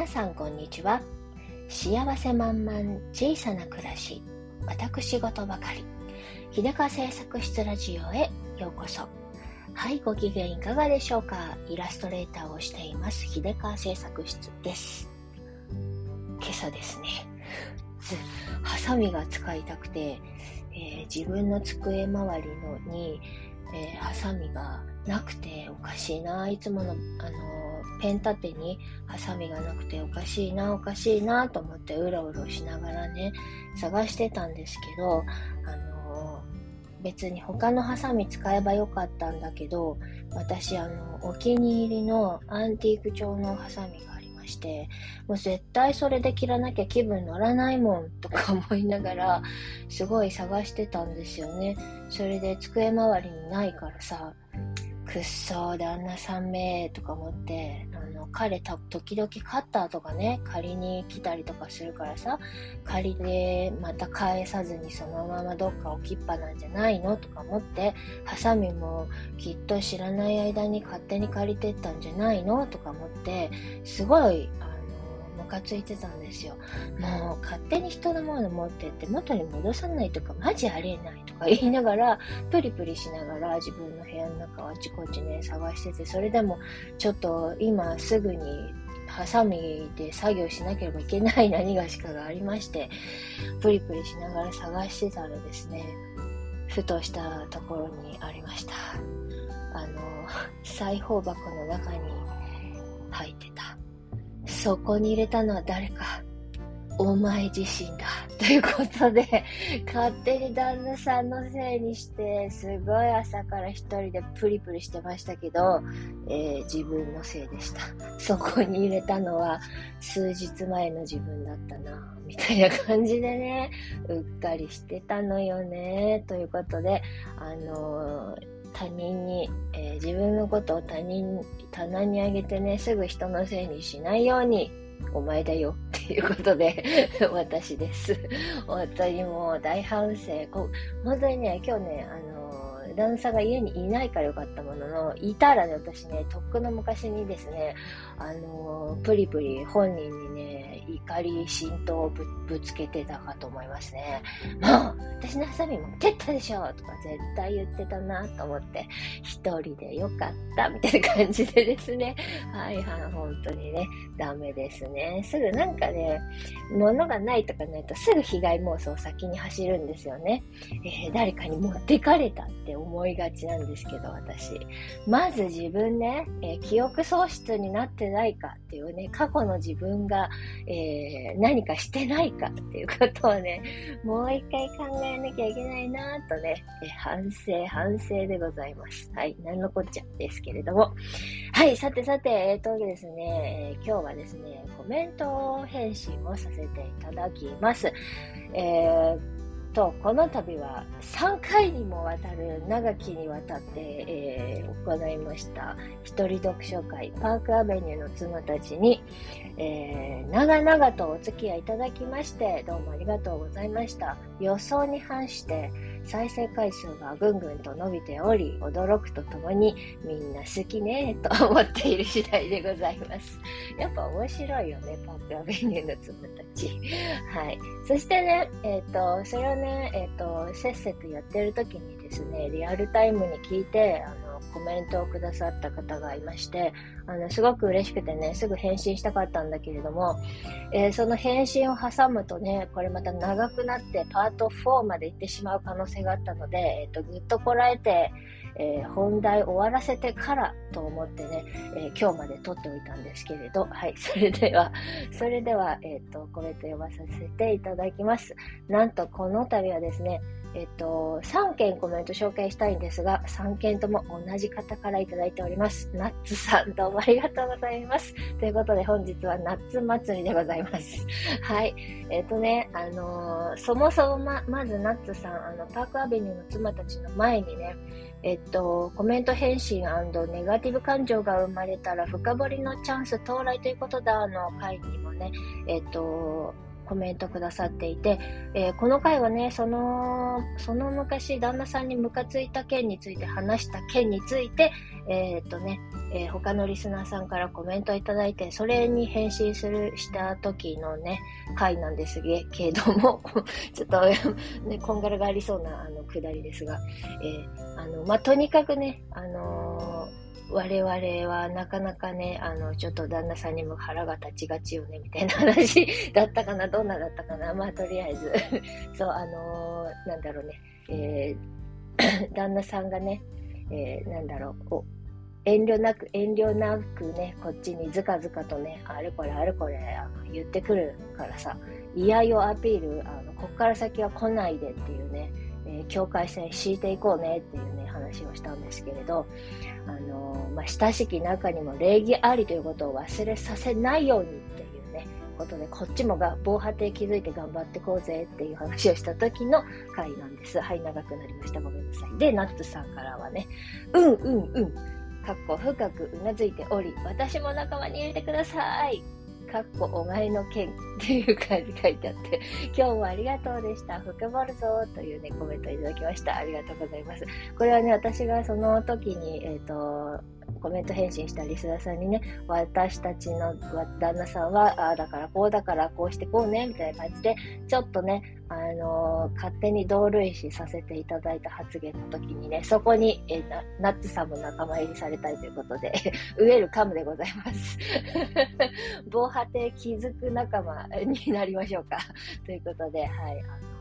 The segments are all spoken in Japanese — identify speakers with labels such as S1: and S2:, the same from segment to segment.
S1: 皆さんこんにちは。幸せ満々小さな暮らし。私事ばかり。秀川製作室ラジオへようこそ。はいご機嫌いかがでしょうか。イラストレーターをしています。秀川製作室です。今朝ですね。ハサミが使いたくて、えー、自分の机周りのに、えー、ハサミがなくておかしいないつもの、あのペン立てにハサミがなくておかしいなおかしいなと思ってうろうろしながらね探してたんですけど、あの別に他のハサミ使えばよかったんだけど私あのお気に入りのアンティーク調のハサミがありましてもう絶対それで切らなきゃ気分乗らないもんとか思いながらすごい探してたんですよね。それで机周りにないからさくっそー旦那さんめーとか思ってあの彼た時々カッターとかね借りに来たりとかするからさ借りでまた返さずにそのままどっか置きっぱなんじゃないのとか思ってハサミもきっと知らない間に勝手に借りてったんじゃないのとか思ってすごいあカついてたんですよ。もう勝手に人のもの持ってって元に戻さないとかマジありえないとか言いながらプリプリしながら自分の部屋の中をあちこちね探しててそれでもちょっと今すぐにハサミで作業しなければいけない何がしかがありましてプリプリしながら探してたらですねふとしたところにありましたあの裁縫箱の中に入ってたそこに入れたのは誰か。お前自身だ。ということで、勝手に旦那さんのせいにして、すごい朝から一人でプリプリしてましたけど、えー、自分のせいでした。そこに入れたのは、数日前の自分だったな、みたいな感じでね、うっかりしてたのよね。ということで、あのー他人に、えー、自分のことを他人、棚にあげてね、すぐ人のせいにしないように、お前だよっていうことで 私です。本当にもう大反省。こ本当にね、今日ね、あの、旦那が家にいないからよかったものの、いたらね、私ね、とっくの昔にですね、あの、プリプリ本人にね、怒り心頭をぶぶつけてたかと思いますね。もう、私のハサミ持ってったでしょとか絶対言ってたなと思って、一人でよかったみたいな感じでですね。はいはい、本当にね、ダメですね。すぐなんかね、物がないとかないとすぐ被害妄想先に走るんですよね。えー、誰かに持ってかれたって思いがちなんですけど、私。まず自分ね、えー、記憶喪失になってないかっていうね、過去の自分が、えー、何かしてないかっていうことをね、もう一回考えなきゃいけないなとね、えー、反省、反省でございます。はい、なんのこっちゃですけれども。はい、さてさて、えー、とですね、えー、今日はですね、コメント返信をさせていただきます。えーと、この度は3回にもわたる長きにわたって、えー、行いました。一人読書会パークアベニューの妻たちに、えー、長々とお付き合いいただきましてどうもありがとうございました。予想に反して再生回数がぐんぐんと伸びており驚くとともにみんな好きねと思っている次第でございます。やっぱ面白いよねパークアベニューの妻たち。はい。そしてねえっ、ー、とそれをね、えっ、ー、と、せっせとやってる時にですね、リアルタイムに聞いて、あの、コメントをくださった方がいまして、あの、すごく嬉しくてね、すぐ返信したかったんだけれども、えー、その返信を挟むとね、これまた長くなってパート4まで行ってしまう可能性があったので、えっ、と、ぐっとこらえて、えー、本題終わらせてからと思ってね、えー、今日まで撮っておいたんですけれど、はい、それでは、それでは、えっ、と、コメント読まさせていただきます。なんと、この度はですね、えっと、3件コメント紹介したいんですが、3件とも同じ方からいただいております。ナッツさん、どうもありがとうございます。ということで、本日はナッツ祭りでございます。はい。えっとね、あのー、そもそもま、まずナッツさん、あの、パークアベニューの妻たちの前にね、えっと、コメント返信ネガティブ感情が生まれたら深掘りのチャンス到来ということだの回にもね、えっと、コメントくださっていて、えー、この回はね、その、その昔、旦那さんにムカついた件について話した件について、えー、っとね、えー、他のリスナーさんからコメントいただいて、それに返信する、した時のね、回なんですけれども、ちょっとね、こんがらがありそうな、あの、くだりですが、えー、あの、まあ、とにかくね、あの我々はなかなかね、あの、ちょっと旦那さんにも腹が立ちがちよね、みたいな話だったかな、どんなだったかな。まあ、とりあえず。そう、あのー、なんだろうね、えー、旦那さんがね、えー、なんだろう、遠慮なく、遠慮なくね、こっちにずかずかとね、あれこれあれこれ言ってくるからさ、嫌よアピール、あの、こっから先は来ないでっていうね、えー、境界線敷いていこうねっていうね、話をしたんですけれど、あのー、まあ、親しき中にも礼儀ありということを忘れさせないようにっていうね、ことで、こっちもが防波堤築いて頑張ってこうぜっていう話をした時の回なんです。はい、長くなりました。ごめんなさい。で、ナッツさんからはね、うんうんうん。かっこ深くうなずいており、私も仲間に入れてください。かっこお前の剣っていう感じ書いてあって、今日もありがとうでした。福まるぞというね、コメントいただきました。ありがとうございます。これはね、私がその時に、えっ、ー、と、コメント返信したリスナーさんにね、私たちの旦那さんは、ああだからこうだからこうしてこうね、みたいな感じで、ちょっとね、あのー、勝手に同類視させていただいた発言の時にね、そこに、えナッツさんも仲間入りされたいということで、ウェルカムでございます。防波堤気づく仲間になりましょうか。ということで、はい、あの、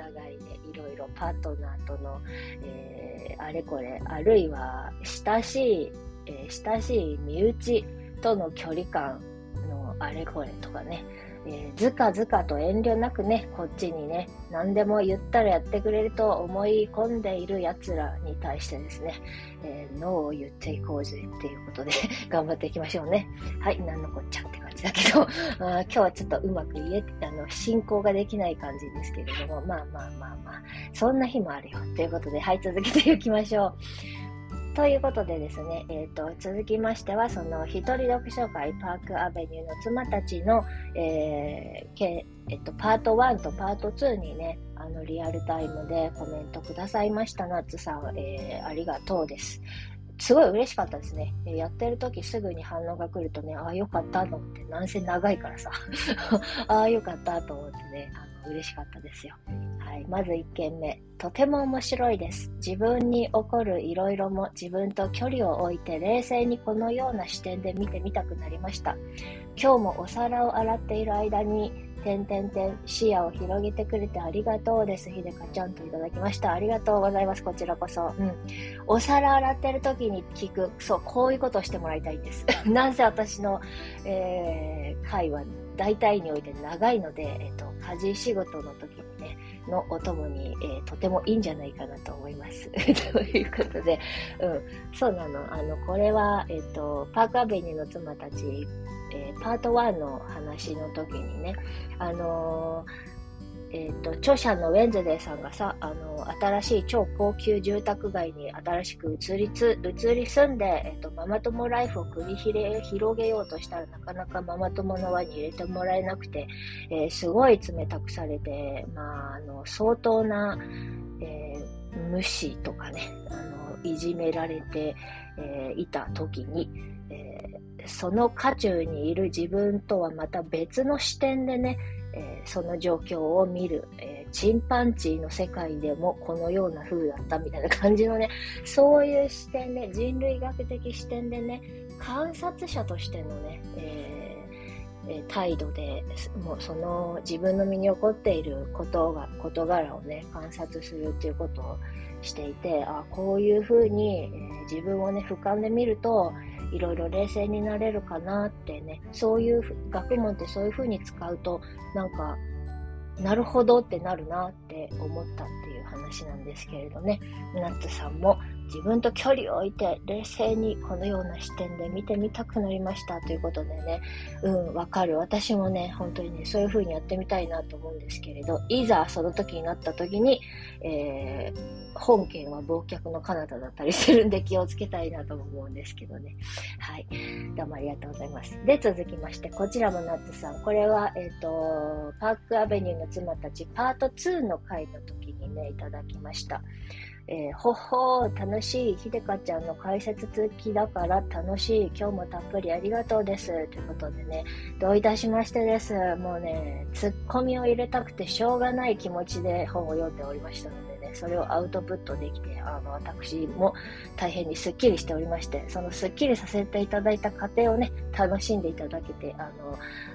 S1: 互いね、いろいろパートナーとの、えー、あれこれ、あるいは親しい、えー、親しい身内との距離感のあれこれとかね、えー、ずかずかと遠慮なくね、こっちにね、何でも言ったらやってくれると思い込んでいる奴らに対してですね、えー、ノーを言っていこうぜっていうことで 頑張っていきましょうね。はい、なんのこっちゃって感じだけど、あ今日はちょっとうまく言え、あの、進行ができない感じですけれども、まあまあまあまあ、そんな日もあるよ。ということで、はい、続けていきましょう。ということでですね、えーと、続きましては、その一人読書会パークアベニューの妻たちの、えーけえっと、パート1とパート2にね、あのリアルタイムでコメントくださいました。ナッツさん、えー、ありがとうです。すごい嬉しかったですね。やってる時すぐに反応が来るとね、ああ、よかったと思って、なんせ長いからさ、ああ、よかったと思ってね、あの嬉しかったですよ。まず1件目。とても面白いです。自分に起こるいろいろも自分と距離を置いて冷静にこのような視点で見てみたくなりました。今日もお皿を洗っている間に、てんてんてん視野を広げてくれてありがとうです。ひでかちゃんといただきました。ありがとうございます。こちらこそ。うん。お皿洗ってる時に聞く、そう、こういうことをしてもらいたいんです。なぜ私の、えー、会話、大体において長いので、えっ、ー、と、家事仕事の時、のお供に、えー、とてもいいんじゃないかなと思います。ということで、うん、そうなの。あの、これは、えっ、ー、と、パークアベニューの妻たち、えー、パート1の話の時にね、あのーえ、ー、と、著者のウェンズデーさんがさ、あの、新しい超高級住宅街に新しく移りつ、移り住んで、え、ー、と、ママ友ライフを繰り広げようとしたらなかなかママ友の輪に入れてもらえなくて、えー、すごい冷たくされて、まあ、あの、相当な、え無視とかね、あの、いじめられて、えいた時に、えその渦中にいる自分とはまた別の視点でね、その状況を見る、えー、チンパンジーの世界でもこのような風だったみたいな感じのね、そういう視点で、人類学的視点でね、観察者としてのね、えー、態度で、もうその自分の身に起こっていることが、事柄をね、観察するっていうことをしていて、あこういう風に、えー、自分をね、俯瞰で見ると、いろいろ冷静になれるかなってね、そういう学問ってそういうふうに使うと、なんか、なるほどってなるなって思ったっていう話なんですけれどね、ナッツさんも自分と距離を置いて冷静にこのような視点で見てみたくなりましたということでね、うん、わかる。私もね、本当にね、そういう風にやってみたいなと思うんですけれど、いざその時になった時に、えー、本件は忘却の彼方だったりするんで気をつけたいなと思うんですけどね。はい。どうもありがとうございます。で、続きまして、こちらもナッツさん。これは、えっ、ー、と、パークアベニューの妻たちパート2の回の時にね、いただきました。えー、ほほー、楽しい。ひでかちゃんの解説付きだから楽しい。今日もたっぷりありがとうです。ということでね、どういたしましてです。もうね、ツッコミを入れたくてしょうがない気持ちで本を読んでおりましたのでね、それをアウトプットできて、あの、私も大変にスッキリしておりまして、そのスッキリさせていただいた過程をね、楽しんでいただけて、あ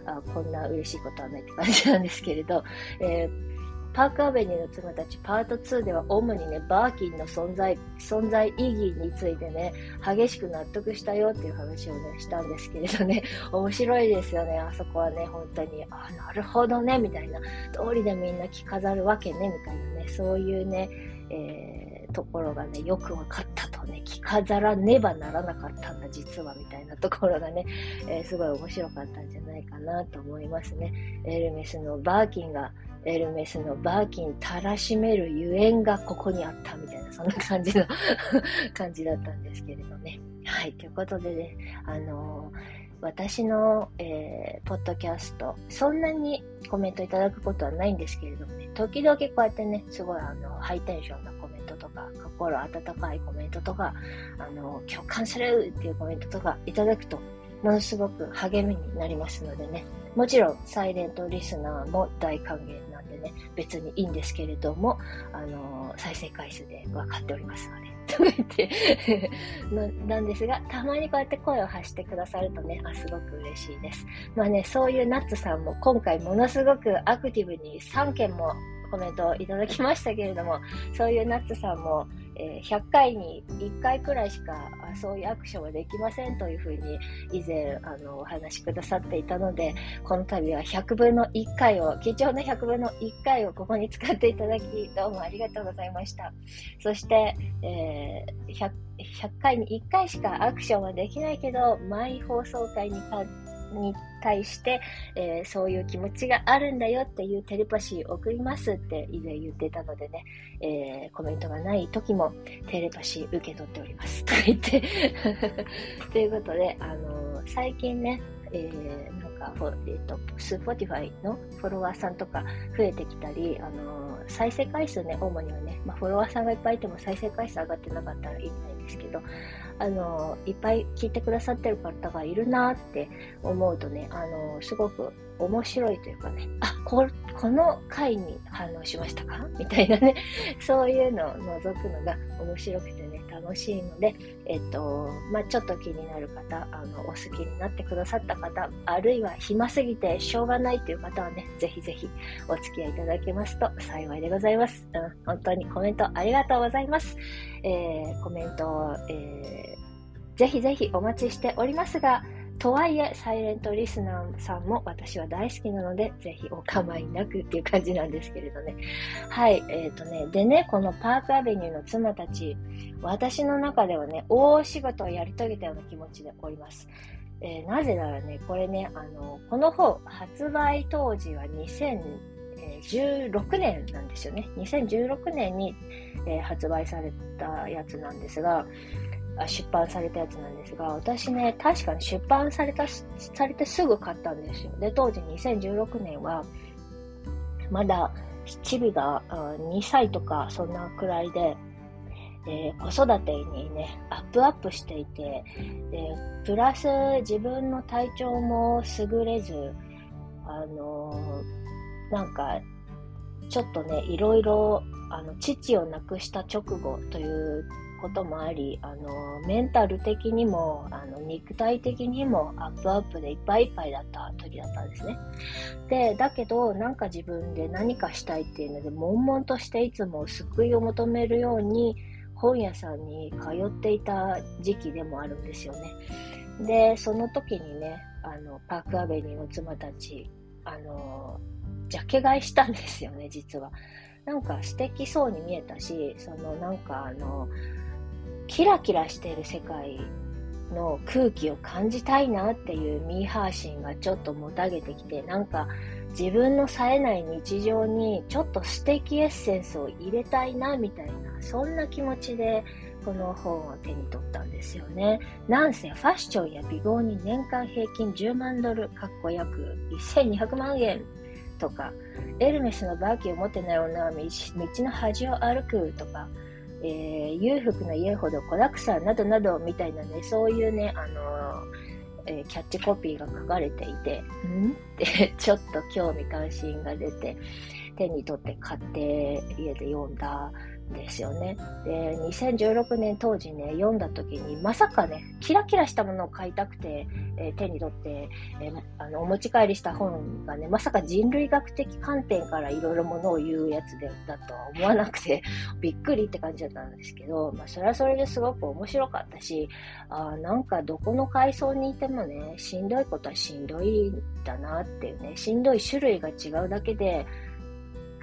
S1: の、あこんな嬉しいことはないって感じなんですけれど、えーパークアベニューの妻たちパート2では主にね、バーキンの存在、存在意義についてね、激しく納得したよっていう話をね、したんですけれどね、面白いですよね、あそこはね、本当に、あ、なるほどね、みたいな、通りでみんな着飾るわけね、みたいなね、そういうね、えー、ところがね、よく分かったとね、着飾らねばならなかったんだ、実は、みたいな ところがね、えー、すごい面白かったんじゃないかなと思いますね。エルメスのバーキンが、エルメスのバーキンたらしめるゆえんがここにあったみたいな、そんな感じの 感じだったんですけれどね。はい、ということでね、あのー、私の、えー、ポッドキャスト、そんなにコメントいただくことはないんですけれどもね、時々こうやってね、すごいあの、ハイテンションなコメントとか、心温かいコメントとか、あの、共感するっていうコメントとかいただくと、ものすごく励みになりますのでね、もちろんサイレントリスナーも大歓迎なね、別にいいんですけれども、あのー、再生回数で分かっておりますので。と言って ななんですが、たまにこうやって声を発してくださるとね、あすごく嬉しいです。まあね、そういうナッツさんも今回ものすごくアクティブに3件もコメントをいただきましたけれども、そういうナッツさんも、えー、100回に1回くらいしかそういうアクションはできませんというふうに以前あのお話しくださっていたので、この度は100分の1回を、貴重な100分の1回をここに使っていただき、どうもありがとうございました。そして、えー、100, 100回に1回しかアクションはできないけど、毎放送回に関に対して、えー、そういう気持ちがあるんだよっていうテレパシーを送りますって以前言ってたのでね、えー、コメントがない時もテレパシー受け取っております。と言って ということで、あのー、最近ね、えー、なんか、えっ、ー、と、スポティファイのフォロワーさんとか増えてきたり、あのー、再生回数ね、主にはね、まあ、フォロワーさんがいっぱいいても再生回数上がってなかったらいいんですけど、あの、いっぱい聞いてくださってる方がいるなって思うとね、あの、すごく面白いというかね、あ、こ、この回に反応しましたか？みたいなね、そういうのを覗くのが面白くてね、楽しいので、えっと、まあ、ちょっと気になる方、あの、お好きになってくださった方、あるいは暇すぎてしょうがないという方はね、ぜひぜひお付き合いいただけますと幸いでございます。うん、本当にコメントありがとうございます。えー、コメント、えー、ぜひぜひお待ちしておりますが、とはいえ、サイレントリスナーさんも私は大好きなので、ぜひお構いなくっていう感じなんですけれどね。はい、えっ、ー、とね、でね、このパークアベニューの妻たち、私の中ではね、大仕事をやり遂げたような気持ちでおります。えー、なぜならね、これね、あの、この本、発売当時は2016年なんですよね。2016年に、えー、発売されたやつなんですが、出版されたやつなんですが、私ね、確かに出版された、されてすぐ買ったんですよ。で、当時2016年は、まだ、チビが2歳とか、そんなくらいで、えー、子育てにね、アップアップしていて、で、プラス自分の体調も優れず、あのー、なんか、ちょっとね、いろいろ、あの、父を亡くした直後ということもあり、あの、メンタル的にも、あの、肉体的にもアップアップでいっぱいいっぱいだった時だったんですね。で、だけど、なんか自分で何かしたいっていうので、悶々としていつも救いを求めるように、本屋さんに通っていた時期でもあるんですよね。で、その時にね、あの、パークアベニーの妻たち、あの、ジャケ買いしたんですよね、実は。なんか素敵そうに見えたし、そのなんかあの、キラキラしている世界の空気を感じたいなっていうミーハー心がちょっともたげてきて、なんか自分の冴えない日常にちょっと素敵エッセンスを入れたいなみたいな、そんな気持ちでこの本を手に取ったんですよね。なんせファッションや美貌に年間平均10万ドル、かっこ約1200万円とか、エルメスのバーキーを持ってない女は道の端を歩くとか、えー、裕福な家ほど子だくさんなどなどみたいなね、そういうね、あのー、えー、キャッチコピーが書かれていて、ん？って ちょっと興味関心が出て、手に取って買って家で読んだですよね。で、2016年当時ね、読んだ時に、まさかね、キラキラしたものを買いたくて、えー、手に取って、えー、あの、お持ち帰りした本がね、まさか人類学的観点からいろいろものを言うやつでだとは思わなくて、びっくりって感じだったんですけど、まあ、それはそれですごく面白かったし、あなんかどこの階層にいてもね、しんどいことはしんどいんだなっていうね、しんどい種類が違うだけで、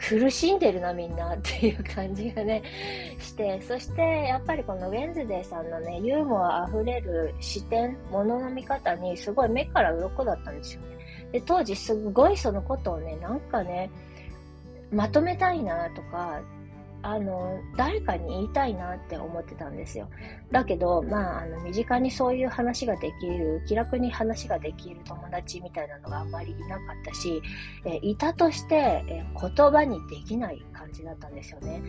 S1: 苦しんでるなみんなっていう感じがねしてそしてやっぱりこのウェンズデーさんのねユーモアあふれる視点ものの見方にすごい目から鱗だったんですよね。で当時すごいそのことをねなんかねまとめたいなとかあの、誰かに言いたいなって思ってたんですよ。だけど、まあ、あの、身近にそういう話ができる、気楽に話ができる友達みたいなのがあんまりいなかったし、えいたとして、え言葉にできない感じだったんですよね。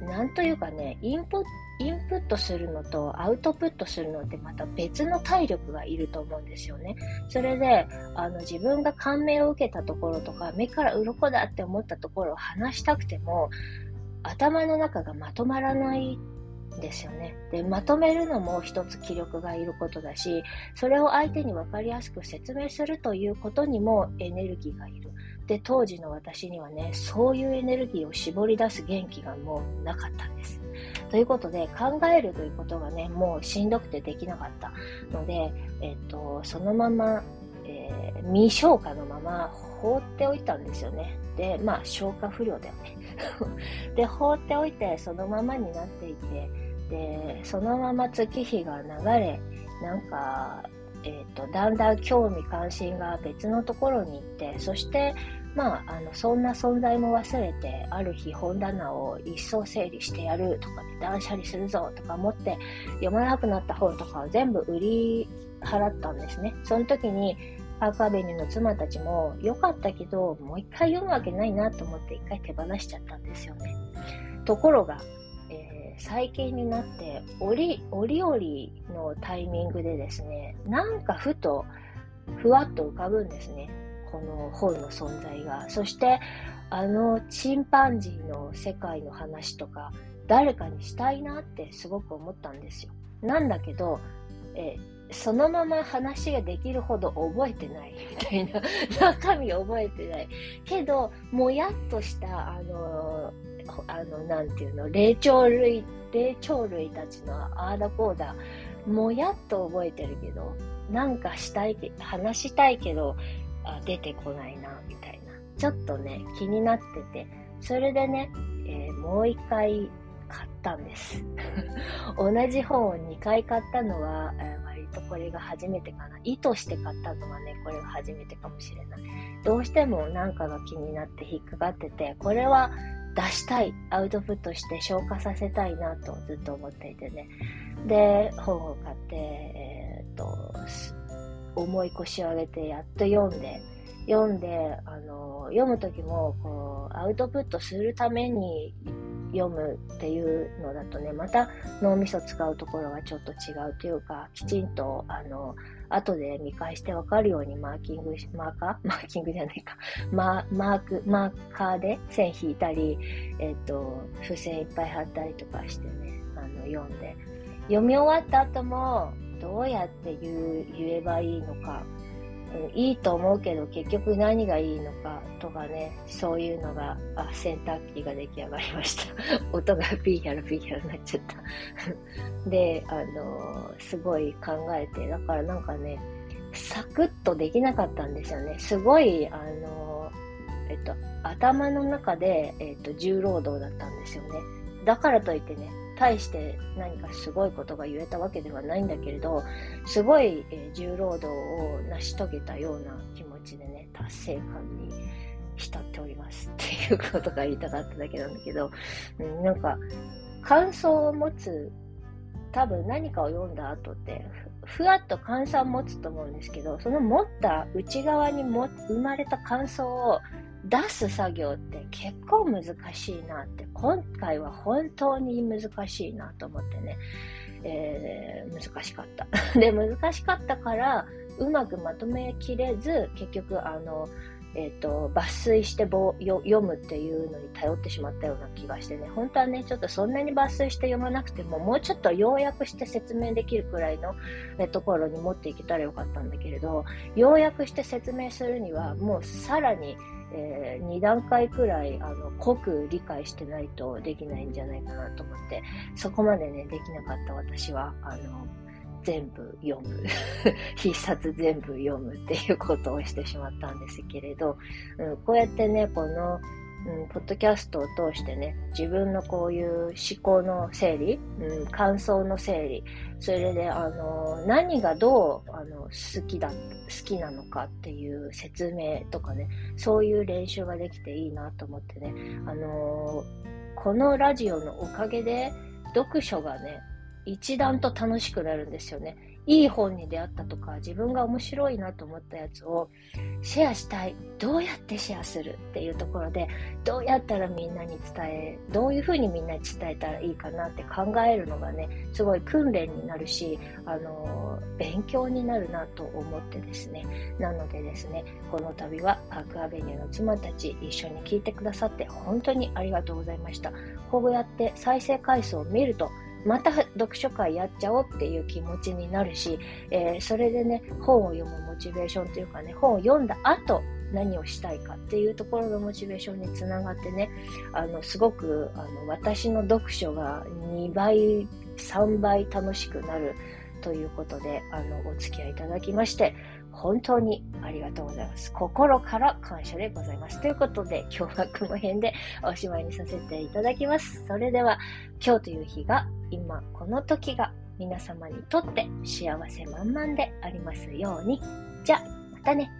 S1: なんというかね、インプインプットするのとアウトプットするのってまた別の体力がいると思うんですよね。それで、あの自分が感銘を受けたところとか、目から鱗だって思ったところを話したくても、頭の中がまとまらないですよね。で、まとめるのも一つ気力がいることだし、それを相手に分かりやすく説明するということにもエネルギーがいる。で、当時の私にはね、そういうエネルギーを絞り出す元気がもうなかったんです。ということで、考えるということがね、もうしんどくてできなかったので、えっと、そのまま、えー、未消化のまま放っておいたんですよね。で、まあ、消化不良だよね。で、放っておいて、そのままになっていて、で、そのまま月日が流れ、なんか、え、ー、と、だんだん興味関心が別のところに行って、そして、まあ、あの、そんな存在も忘れて、ある日本棚を一層整理してやるとか断捨離するぞとか思って、読まなくなった本とかを全部売り払ったんですね。その時に、パークアベニューの妻たちも良かったけど、もう一回読むわけないなと思って一回手放しちゃったんですよね。ところが、えー、最近になって折、折々のタイミングでですね、なんかふと、ふわっと浮かぶんですね。この本の存在が。そして、あのチンパンジーの世界の話とか、誰かにしたいなってすごく思ったんですよ。なんだけど、えーそのまま話ができるほど覚えてないみたいな、中身覚えてない。けど、もやっとした、あの、あの、なんていうの、霊長類、霊長類たちのああだこうだ、もやっと覚えてるけど、なんかしたい、話したいけど、あ出てこないな、みたいな。ちょっとね、気になってて、それでね、えー、もう一回買ったんです。同じ本を2回買ったのは、えーとこれが初めてかな。意図して買ったのはね、これが初めてかもしれない。どうしてもなんかが気になって引っかかってて、これは出したい、アウトプットして消化させたいなとずっと思っていてね。で、本を買って、えー、っと、重い腰を上げてやっと読んで、読んで、あの、読む時も、こう、アウトプットするために読むっていうのだとね、また脳みそ使うところがちょっと違うというか、きちんと、あの、後で見返してわかるようにマーキング、マーカー？マーキングじゃないか。ママーク、マーカーで線引いたり、えっ、と、付箋いっぱい貼ったりとかしてね、あの、読んで。読み終わった後も、どうやって言えばいいのか、いいと思うけど結局何がいいのかとかね、そういうのが、あ、洗濯機が出来上がりました。音がピーヒャラピーヒャラになっちゃった。で、あの、すごい考えて、だからなんかね、サクッとできなかったんですよね。すごい、あの、えっと、頭の中で、えっと、重労働だったんですよね。だからといってね、大して何かすごいことが言えたわけではないんだけれど、すごい、えー、重労働を成し遂げたような気持ちでね、達成感に浸っておりますっていうことが言いたかっただけなんだけど、うん、なんか、感想を持つ、多分何かを読んだ後って、ふわっと感想を持つと思うんですけど、その持った内側にも生まれた感想を出す作業って結構難しいなって、今回は本当に難しいなと思ってね、えー、難しかった。で、難しかったから、うまくまとめきれず、結局、あの、えっ、ー、と、抜粋して読むっていうのに頼ってしまったような気がしてね、本当はね、ちょっとそんなに抜粋して読まなくても、もうちょっと要約して説明できるくらいの、えところに持っていけたらよかったんだけれど、要約して説明するには、もうさらに、えー、2段階くらいあの濃く理解してないとできないんじゃないかなと思って、そこまでね、できなかった私は、あの、全部読む。必殺全部読むっていうことをしてしまったんですけれど、うん、こうやってね、この、うん、ポッドキャストを通してね、自分のこういう思考の整理、うん、感想の整理、それで、あの、何がどう、あの、好きだ、好きなのかっていう説明とかね、そういう練習ができていいなと思ってね、あのこのラジオのおかげで、読書がね、一段と楽しくなるんですよね。いい本に出会ったとか、自分が面白いなと思ったやつをシェアしたい。どうやってシェアするっていうところで、どうやったらみんなに伝え、どういうふうにみんなに伝えたらいいかなって考えるのがね、すごい訓練になるし、あの、勉強になるなと思ってですね。なのでですね、この度はパークアベニューの妻たち一緒に聞いてくださって本当にありがとうございました。こうやって再生回数を見ると、また読書会やっちゃおうっていう気持ちになるし、えー、それでね、本を読むモチベーションというかね、本を読んだ後、何をしたいかっていうところのモチベーションにつながってね、あの、すごく、あの、私の読書が2倍、3倍楽しくなるということで、あの、お付き合いいただきまして、本当にありがとうございます。心から感謝でございます。ということで、今日はこの辺でおしまいにさせていただきます。それでは、今日という日が、今この時が皆様にとって幸せ満々でありますように。じゃあ、またね。